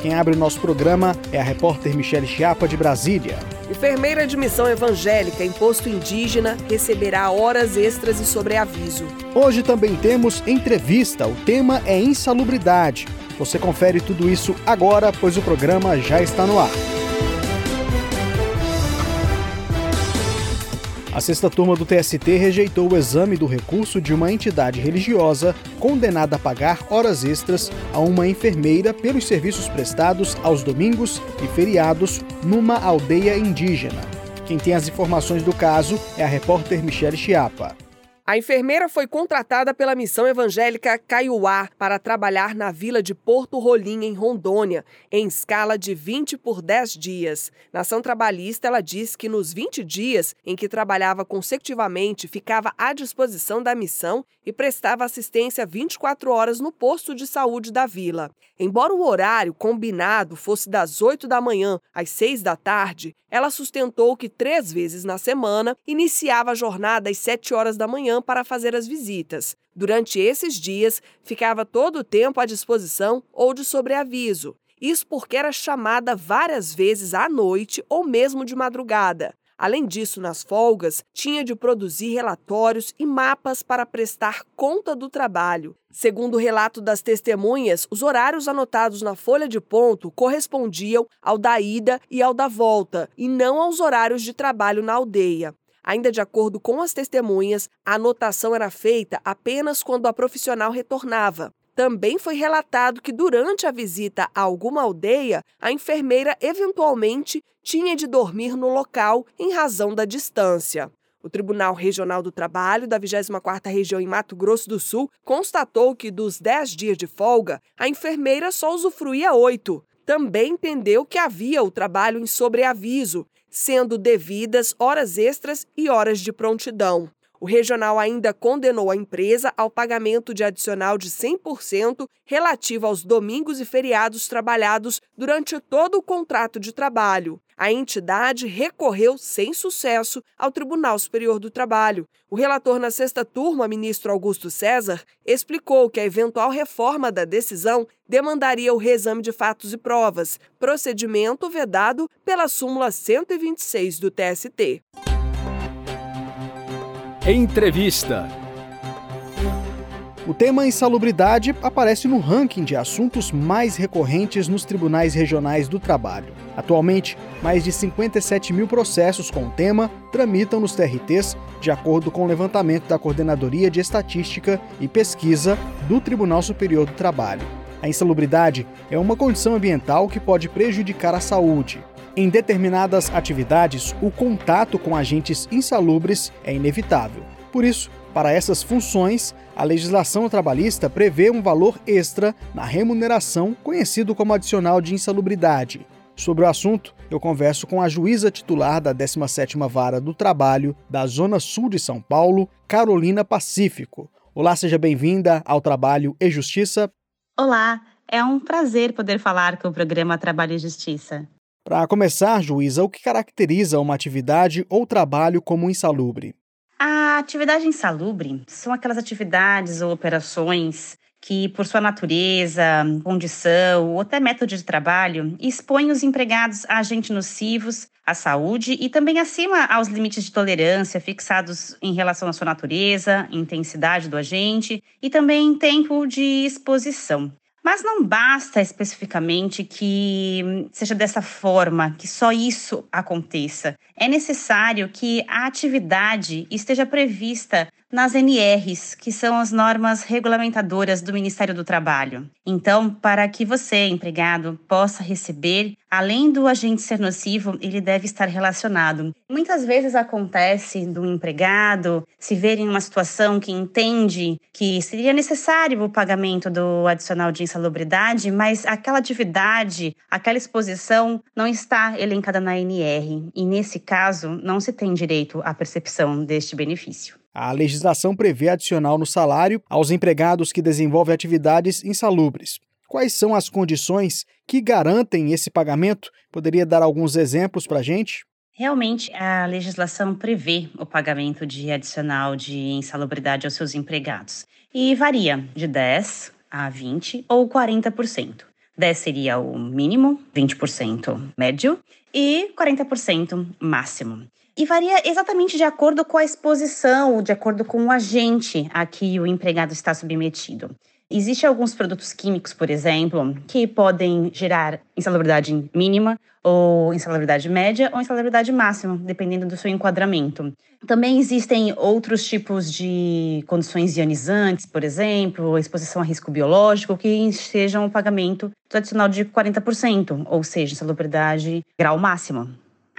Quem abre o nosso programa é a repórter Michele Chiapa, de Brasília. Enfermeira de missão evangélica em posto indígena receberá horas extras e sobreaviso. Hoje também temos entrevista. O tema é insalubridade. Você confere tudo isso agora, pois o programa já está no ar. A sexta turma do TST rejeitou o exame do recurso de uma entidade religiosa condenada a pagar horas extras a uma enfermeira pelos serviços prestados aos domingos e feriados numa aldeia indígena. Quem tem as informações do caso é a repórter Michele Chiapa. A enfermeira foi contratada pela missão evangélica Caiuá para trabalhar na vila de Porto Rolim, em Rondônia, em escala de 20 por 10 dias. Na ação trabalhista, ela diz que nos 20 dias em que trabalhava consecutivamente, ficava à disposição da missão e prestava assistência 24 horas no posto de saúde da vila. Embora o horário combinado fosse das 8 da manhã às 6 da tarde, ela sustentou que três vezes na semana iniciava a jornada às 7 horas da manhã para fazer as visitas. Durante esses dias, ficava todo o tempo à disposição ou de sobreaviso. Isso porque era chamada várias vezes à noite ou mesmo de madrugada. Além disso, nas folgas, tinha de produzir relatórios e mapas para prestar conta do trabalho. Segundo o relato das testemunhas, os horários anotados na folha de ponto correspondiam ao da ida e ao da volta, e não aos horários de trabalho na aldeia. Ainda de acordo com as testemunhas, a anotação era feita apenas quando a profissional retornava. Também foi relatado que durante a visita a alguma aldeia, a enfermeira eventualmente tinha de dormir no local em razão da distância. O Tribunal Regional do Trabalho da 24ª Região em Mato Grosso do Sul constatou que dos 10 dias de folga, a enfermeira só usufruía oito. Também entendeu que havia o trabalho em sobreaviso, sendo devidas horas extras e horas de prontidão. O regional ainda condenou a empresa ao pagamento de adicional de 100% relativo aos domingos e feriados trabalhados durante todo o contrato de trabalho. A entidade recorreu sem sucesso ao Tribunal Superior do Trabalho. O relator na sexta turma, ministro Augusto César, explicou que a eventual reforma da decisão demandaria o reexame de fatos e provas, procedimento vedado pela súmula 126 do TST. Entrevista. O tema insalubridade aparece no ranking de assuntos mais recorrentes nos tribunais regionais do trabalho. Atualmente, mais de 57 mil processos com o tema tramitam nos TRTs, de acordo com o levantamento da Coordenadoria de Estatística e Pesquisa do Tribunal Superior do Trabalho. A insalubridade é uma condição ambiental que pode prejudicar a saúde, em determinadas atividades, o contato com agentes insalubres é inevitável. Por isso, para essas funções, a legislação trabalhista prevê um valor extra na remuneração, conhecido como adicional de insalubridade. Sobre o assunto, eu converso com a juíza titular da 17ª Vara do Trabalho da Zona Sul de São Paulo, Carolina Pacífico. Olá, seja bem-vinda ao Trabalho e Justiça. Olá, é um prazer poder falar com o programa Trabalho e Justiça. Para começar, juíza, o que caracteriza uma atividade ou trabalho como insalubre? A atividade insalubre são aquelas atividades ou operações que, por sua natureza, condição ou até método de trabalho, expõem os empregados a agentes nocivos à saúde e também acima aos limites de tolerância fixados em relação à sua natureza, intensidade do agente e também tempo de exposição. Mas não basta especificamente que seja dessa forma, que só isso aconteça. É necessário que a atividade esteja prevista nas NRs, que são as normas regulamentadoras do Ministério do Trabalho. Então, para que você, empregado, possa receber, além do agente ser nocivo, ele deve estar relacionado. Muitas vezes acontece do empregado se ver em uma situação que entende que seria necessário o pagamento do adicional de insalubridade, mas aquela atividade, aquela exposição não está elencada na NR. E nesse caso, não se tem direito à percepção deste benefício. A legislação prevê adicional no salário aos empregados que desenvolvem atividades insalubres. Quais são as condições que garantem esse pagamento? Poderia dar alguns exemplos para a gente? Realmente, a legislação prevê o pagamento de adicional de insalubridade aos seus empregados e varia de 10 a 20 ou 40%. 10 seria o mínimo, 20% médio e 40% máximo. E varia exatamente de acordo com a exposição, de acordo com o agente a que o empregado está submetido. Existem alguns produtos químicos, por exemplo, que podem gerar insalubridade mínima ou insalubridade média ou insalubridade máxima, dependendo do seu enquadramento. Também existem outros tipos de condições ionizantes, por exemplo, exposição a risco biológico, que sejam o pagamento tradicional de 40%, ou seja, insalubridade grau máximo.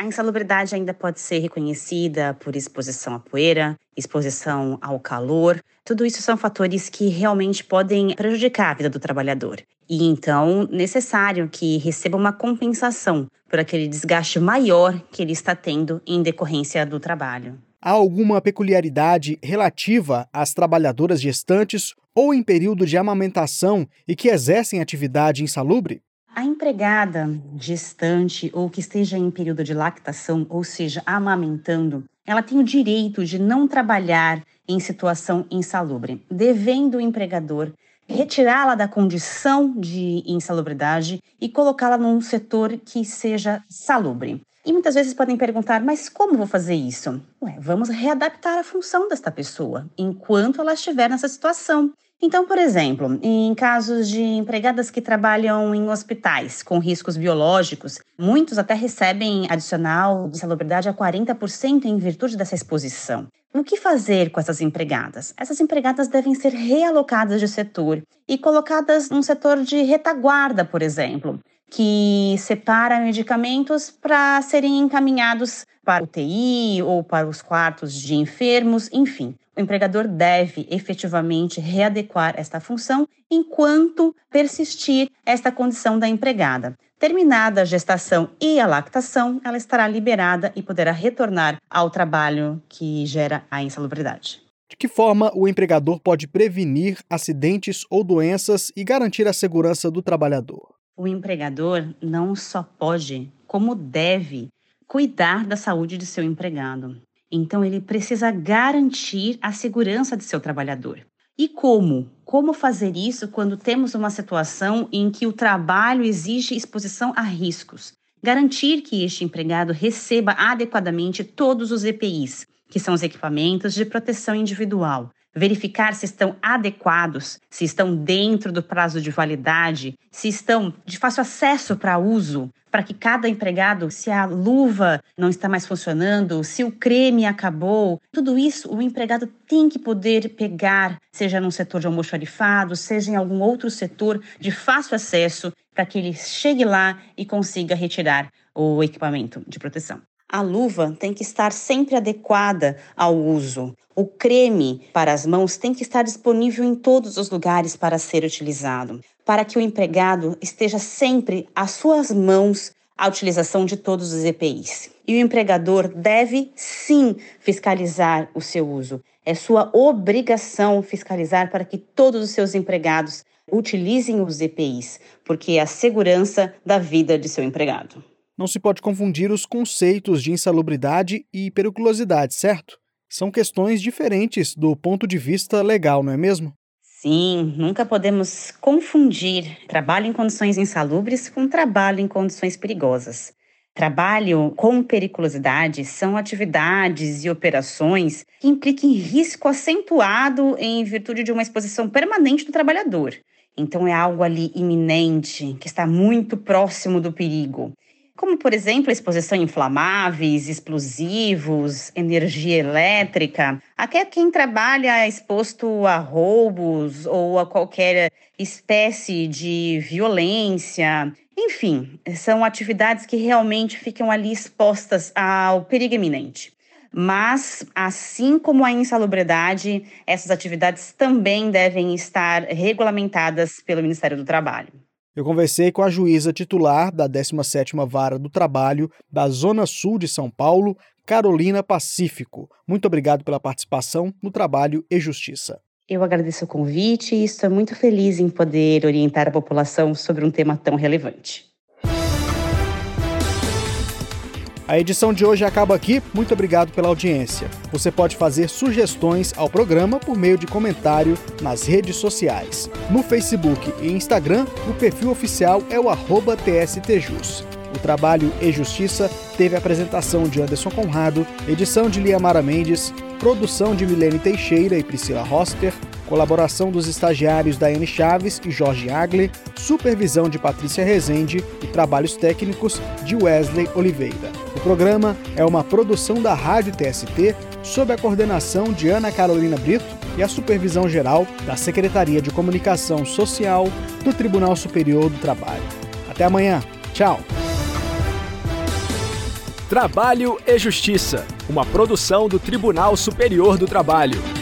A insalubridade ainda pode ser reconhecida por exposição à poeira, exposição ao calor. Tudo isso são fatores que realmente podem prejudicar a vida do trabalhador. E então, necessário que receba uma compensação por aquele desgaste maior que ele está tendo em decorrência do trabalho. Há alguma peculiaridade relativa às trabalhadoras gestantes ou em período de amamentação e que exercem atividade insalubre? A empregada gestante ou que esteja em período de lactação, ou seja, amamentando, ela tem o direito de não trabalhar em situação insalubre, devendo o empregador retirá-la da condição de insalubridade e colocá-la num setor que seja salubre. E muitas vezes podem perguntar, mas como vou fazer isso? Ué, vamos readaptar a função desta pessoa enquanto ela estiver nessa situação. Então, por exemplo, em casos de empregadas que trabalham em hospitais com riscos biológicos, muitos até recebem adicional de salubridade a 40% em virtude dessa exposição. O que fazer com essas empregadas? Essas empregadas devem ser realocadas de setor e colocadas num setor de retaguarda, por exemplo, que separa medicamentos para serem encaminhados para o TI ou para os quartos de enfermos, enfim. O empregador deve efetivamente readequar esta função enquanto persistir esta condição da empregada. Terminada a gestação e a lactação, ela estará liberada e poderá retornar ao trabalho que gera a insalubridade. De que forma o empregador pode prevenir acidentes ou doenças e garantir a segurança do trabalhador? O empregador não só pode, como deve, cuidar da saúde de seu empregado. Então, ele precisa garantir a segurança de seu trabalhador. E como? Como fazer isso quando temos uma situação em que o trabalho exige exposição a riscos? Garantir que este empregado receba adequadamente todos os EPIs, que são os equipamentos de proteção individual, verificar se estão adequados, se estão dentro do prazo de validade, se estão de fácil acesso para uso, para que cada empregado, se a luva não está mais funcionando, se o creme acabou, tudo isso o empregado tem que poder pegar, seja num setor de almoxarifado, seja em algum outro setor de fácil acesso, para que ele chegue lá e consiga retirar o equipamento de proteção. A luva tem que estar sempre adequada ao uso. O creme para as mãos tem que estar disponível em todos os lugares para ser utilizado, para que o empregado esteja sempre às suas mãos a utilização de todos os EPIs. E o empregador deve sim fiscalizar o seu uso. É sua obrigação fiscalizar para que todos os seus empregados utilizem os EPIs, porque é a segurança da vida de seu empregado não se pode confundir os conceitos de insalubridade e periculosidade, certo? São questões diferentes do ponto de vista legal, não é mesmo? Sim, nunca podemos confundir trabalho em condições insalubres com trabalho em condições perigosas. Trabalho com periculosidade são atividades e operações que impliquem risco acentuado em virtude de uma exposição permanente do trabalhador. Então, é algo ali iminente, que está muito próximo do perigo como, por exemplo, exposição a inflamáveis, explosivos, energia elétrica. Até quem trabalha exposto a roubos ou a qualquer espécie de violência. Enfim, são atividades que realmente ficam ali expostas ao perigo iminente. Mas, assim como a insalubridade, essas atividades também devem estar regulamentadas pelo Ministério do Trabalho. Eu conversei com a juíza titular da 17ª Vara do Trabalho da Zona Sul de São Paulo, Carolina Pacífico. Muito obrigado pela participação no Trabalho e Justiça. Eu agradeço o convite e estou muito feliz em poder orientar a população sobre um tema tão relevante. A edição de hoje acaba aqui. Muito obrigado pela audiência. Você pode fazer sugestões ao programa por meio de comentário nas redes sociais. No Facebook e Instagram, o perfil oficial é o TSTJus. O trabalho e Justiça teve apresentação de Anderson Conrado, edição de Liamara Mendes, produção de Milene Teixeira e Priscila Roster, colaboração dos estagiários Daiane Chaves e Jorge Agle, supervisão de Patrícia Rezende e trabalhos técnicos de Wesley Oliveira. O programa é uma produção da Rádio TST sob a coordenação de Ana Carolina Brito e a supervisão geral da Secretaria de Comunicação Social do Tribunal Superior do Trabalho. Até amanhã. Tchau. Trabalho e Justiça, uma produção do Tribunal Superior do Trabalho.